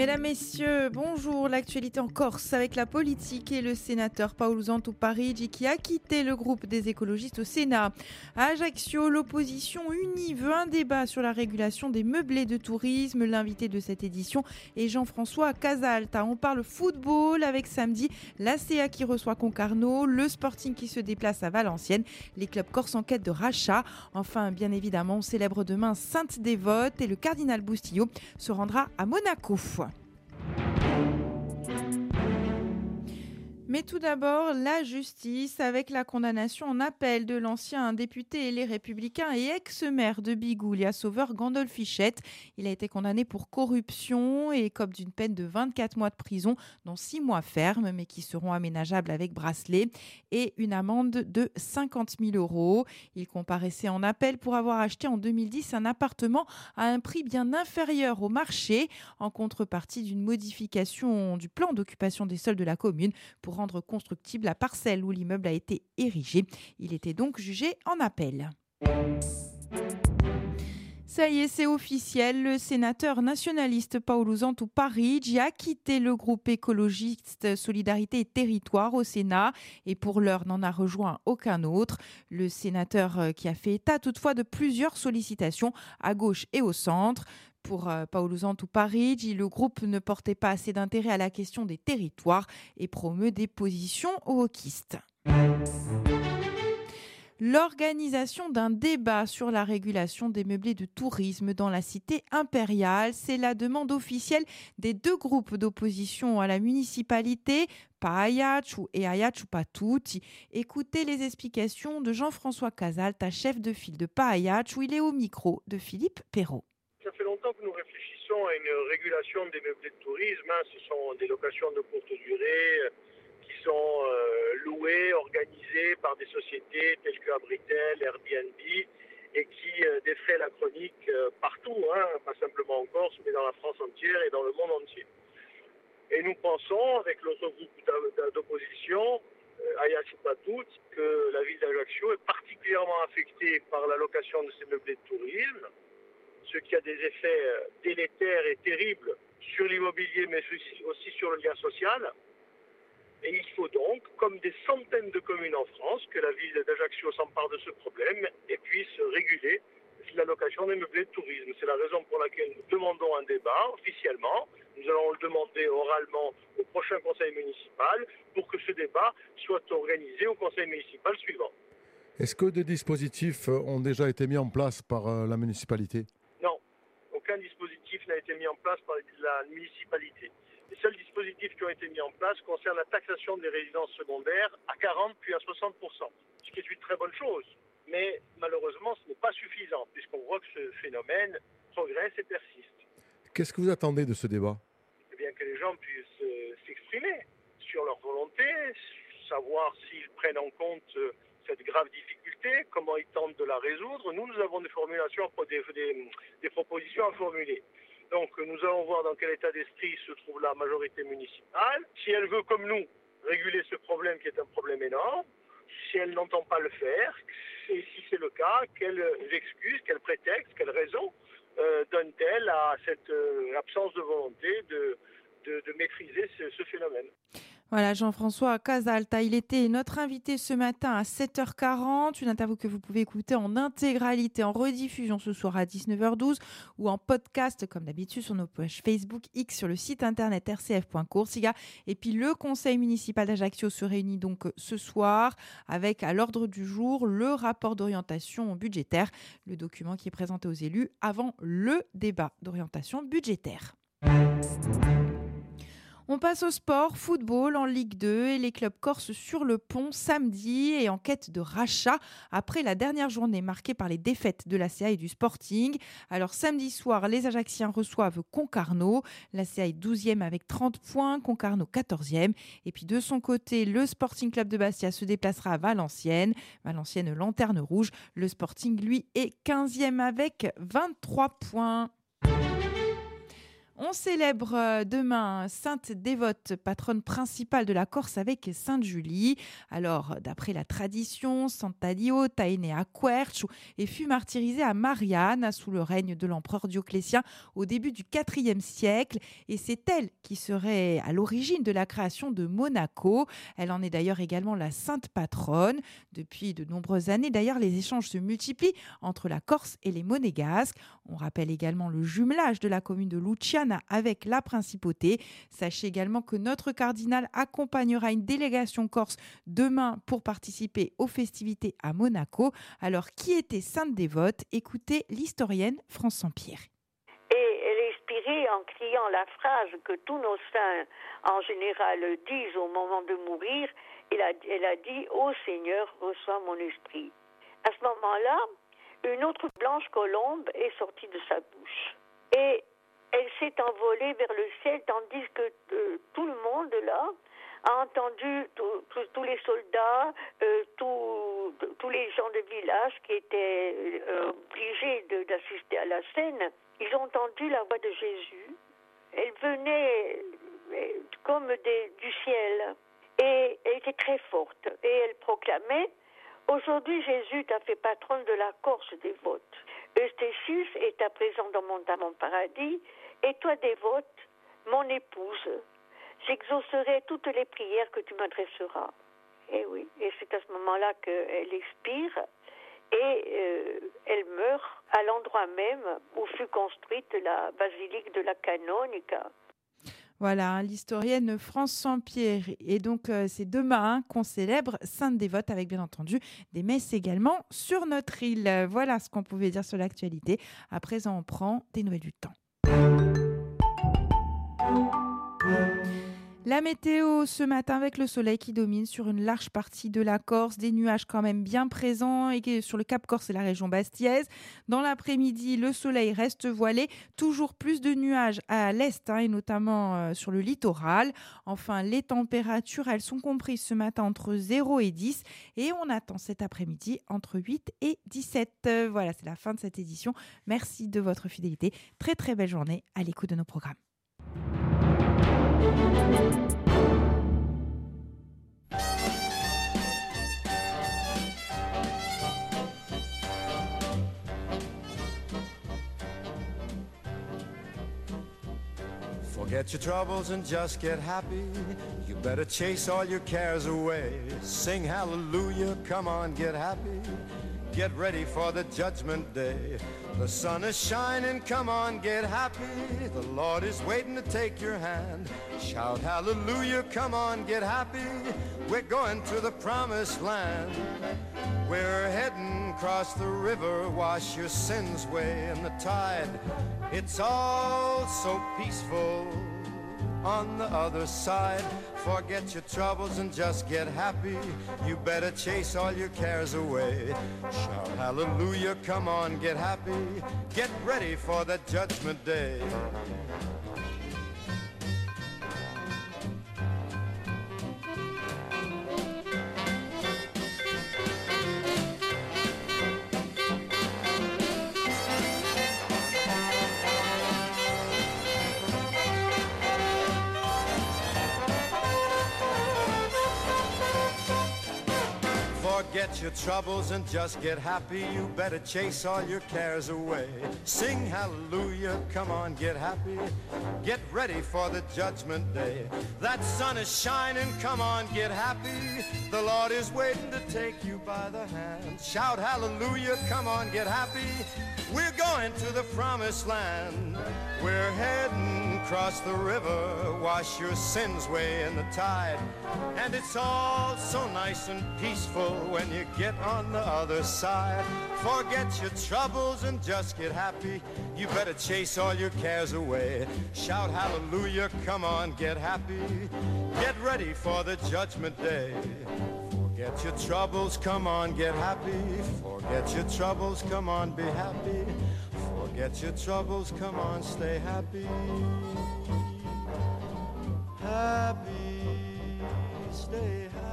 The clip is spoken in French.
Mesdames, Messieurs, bonjour. L'actualité en Corse avec la politique et le sénateur Paolo Parigi qui a quitté le groupe des écologistes au Sénat. Ajaccio, l'opposition unie veut un débat sur la régulation des meublés de tourisme. L'invité de cette édition est Jean-François Casalta. On parle football avec samedi l'ACA qui reçoit Concarneau, le Sporting qui se déplace à Valenciennes, les clubs corse en quête de rachat. Enfin, bien évidemment, on célèbre demain Sainte-Dévote et le cardinal Boustillot se rendra à Monaco. Mais tout d'abord, la justice avec la condamnation en appel de l'ancien député et les républicains et ex-maire de Bigoulia, sauveur Gandolf Fichette. Il a été condamné pour corruption et écope d'une peine de 24 mois de prison, dont 6 mois fermes, mais qui seront aménageables avec bracelet, et une amende de 50 000 euros. Il comparaissait en appel pour avoir acheté en 2010 un appartement à un prix bien inférieur au marché, en contrepartie d'une modification du plan d'occupation des sols de la commune pour constructible la parcelle où l'immeuble a été érigé. Il était donc jugé en appel. Ça y est, c'est officiel. Le sénateur nationaliste Paolo Zantou Parigi a quitté le groupe écologiste Solidarité et Territoire au Sénat et pour l'heure n'en a rejoint aucun autre. Le sénateur euh, qui a fait état toutefois de plusieurs sollicitations à gauche et au centre. Pour euh, Paolo Zantou Parigi, le groupe ne portait pas assez d'intérêt à la question des territoires et promeut des positions wokistes. L'organisation d'un débat sur la régulation des meublés de tourisme dans la cité impériale, c'est la demande officielle des deux groupes d'opposition à la municipalité, Payachu et Ayachu Patuti. Écoutez les explications de Jean-François Casalta, chef de file de où Il est au micro de Philippe Perrault. Longtemps que nous réfléchissons à une régulation des meublés de tourisme. Hein. Ce sont des locations de courte durée euh, qui sont euh, louées, organisées par des sociétés telles que Abritel, Airbnb et qui euh, défraient la chronique partout, hein. pas simplement en Corse, mais dans la France entière et dans le monde entier. Et nous pensons, avec l'autre groupe d'opposition, Ayachupatout, que la ville d'Ajaccio est particulièrement affectée par la location de ces meublés de tourisme ce qui a des effets euh, délétères et terribles sur l'immobilier, mais aussi sur le lien social. Et il faut donc, comme des centaines de communes en France, que la ville d'Ajaccio s'empare de ce problème et puisse réguler la location des meublés de tourisme. C'est la raison pour laquelle nous demandons un débat officiellement. Nous allons le demander oralement au prochain conseil municipal pour que ce débat soit organisé au conseil municipal suivant. Est-ce que des dispositifs ont déjà été mis en place par euh, la municipalité? Dispositif n'a été mis en place par la municipalité. Les seuls dispositifs qui ont été mis en place concernent la taxation des résidences secondaires à 40 puis à 60 ce qui est une très bonne chose. Mais malheureusement, ce n'est pas suffisant, puisqu'on voit que ce phénomène progresse et persiste. Qu'est-ce que vous attendez de ce débat? Eh bien, que les gens puissent euh, s'exprimer sur leur volonté, savoir s'ils prennent en compte euh, cette grave difficulté, comment ils tentent de la résoudre. Nous, nous avons des formulations, des, propositions à formuler. Donc, nous allons voir dans quel état d'esprit se trouve la majorité municipale. Si elle veut, comme nous, réguler ce problème qui est un problème énorme, si elle n'entend pas le faire, et si c'est le cas, quelles excuses, quels prétextes, quelles raisons euh, donne-t-elle à cette euh, absence de volonté de, maîtriser ce phénomène voilà, Jean-François Casalta, il était notre invité ce matin à 7h40, une interview que vous pouvez écouter en intégralité, en rediffusion ce soir à 19h12 ou en podcast comme d'habitude sur nos pages Facebook X sur le site internet rcf.coursiga. Et puis le conseil municipal d'Ajaccio se réunit donc ce soir avec à l'ordre du jour le rapport d'orientation budgétaire, le document qui est présenté aux élus avant le débat d'orientation budgétaire. On passe au sport, football en Ligue 2 et les clubs corses sur le pont samedi et en quête de rachat après la dernière journée marquée par les défaites de la CA et du Sporting. Alors samedi soir, les Ajacciens reçoivent Concarneau. La CA est 12e avec 30 points, Concarneau 14e. Et puis de son côté, le Sporting Club de Bastia se déplacera à Valenciennes. Valenciennes lanterne rouge. Le Sporting, lui, est 15e avec 23 points. On célèbre euh, demain Sainte Dévote, patronne principale de la Corse avec Sainte Julie. Alors, d'après la tradition, Santa Diota est née à Querch et fut martyrisée à Marianne sous le règne de l'empereur Dioclétien au début du IVe siècle. Et c'est elle qui serait à l'origine de la création de Monaco. Elle en est d'ailleurs également la sainte patronne. Depuis de nombreuses années, d'ailleurs, les échanges se multiplient entre la Corse et les Monégasques. On rappelle également le jumelage de la commune de Luciana avec la principauté. Sachez également que notre cardinal accompagnera une délégation corse demain pour participer aux festivités à Monaco. Alors, qui était sainte dévote Écoutez l'historienne France Saint-Pierre. Et elle inspirée en criant la phrase que tous nos saints en général disent au moment de mourir. Elle a dit Ô Seigneur, reçois mon esprit. À ce moment-là, une autre blanche colombe est sortie de sa bouche. S'est envolée vers le ciel, tandis que euh, tout le monde là a entendu tous les soldats, euh, tous les gens de village qui étaient euh, obligés d'assister à la scène. Ils ont entendu la voix de Jésus. Elle venait comme du ciel et elle était très forte. Et elle proclamait Aujourd'hui, Jésus t'a fait patronne de la Corse dévote. Eusthéchus est à présent dans mon, dans mon paradis et toi, dévote, mon épouse, j'exaucerai toutes les prières que tu m'adresseras. Et oui, et c'est à ce moment-là qu'elle expire et euh, elle meurt à l'endroit même où fut construite la basilique de la Canonica. Voilà, l'historienne France Saint-Pierre. Et donc, euh, c'est demain qu'on célèbre Sainte Dévote, avec bien entendu des messes également sur notre île. Voilà ce qu'on pouvait dire sur l'actualité. À présent, on prend des nouvelles du temps. La météo ce matin avec le soleil qui domine sur une large partie de la Corse, des nuages quand même bien présents et sur le Cap Corse et la région bastiaise. Dans l'après-midi, le soleil reste voilé, toujours plus de nuages à l'est hein, et notamment euh, sur le littoral. Enfin, les températures, elles sont comprises ce matin entre 0 et 10 et on attend cet après-midi entre 8 et 17. Voilà, c'est la fin de cette édition. Merci de votre fidélité. Très très belle journée à l'écoute de nos programmes. Forget your troubles and just get happy. You better chase all your cares away. Sing hallelujah, come on, get happy. Get ready for the judgment day. The sun is shining, come on, get happy. The Lord is waiting to take your hand. Shout hallelujah, come on, get happy. We're going to the promised land. We're heading across the river, wash your sins away in the tide. It's all so peaceful on the other side. Forget your troubles and just get happy. You better chase all your cares away. Shout hallelujah, come on, get happy. Get ready for the judgment day. Forget your troubles and just get happy. You better chase all your cares away. Sing hallelujah, come on, get happy. Get ready for the judgment day. That sun is shining, come on, get happy. The Lord is waiting to take you by the hand. Shout hallelujah, come on, get happy. We're going to the promised land. We're heading across the river, wash your sins away in the tide. And it's all so nice and peaceful when you get on the other side. Forget your troubles and just get happy. You better chase all your cares away. Shout hallelujah, come on, get happy. Get ready for the judgment day. Forget your troubles, come on, get happy. Forget your troubles, come on, be happy. Forget your troubles, come on, stay happy. Happy, stay happy.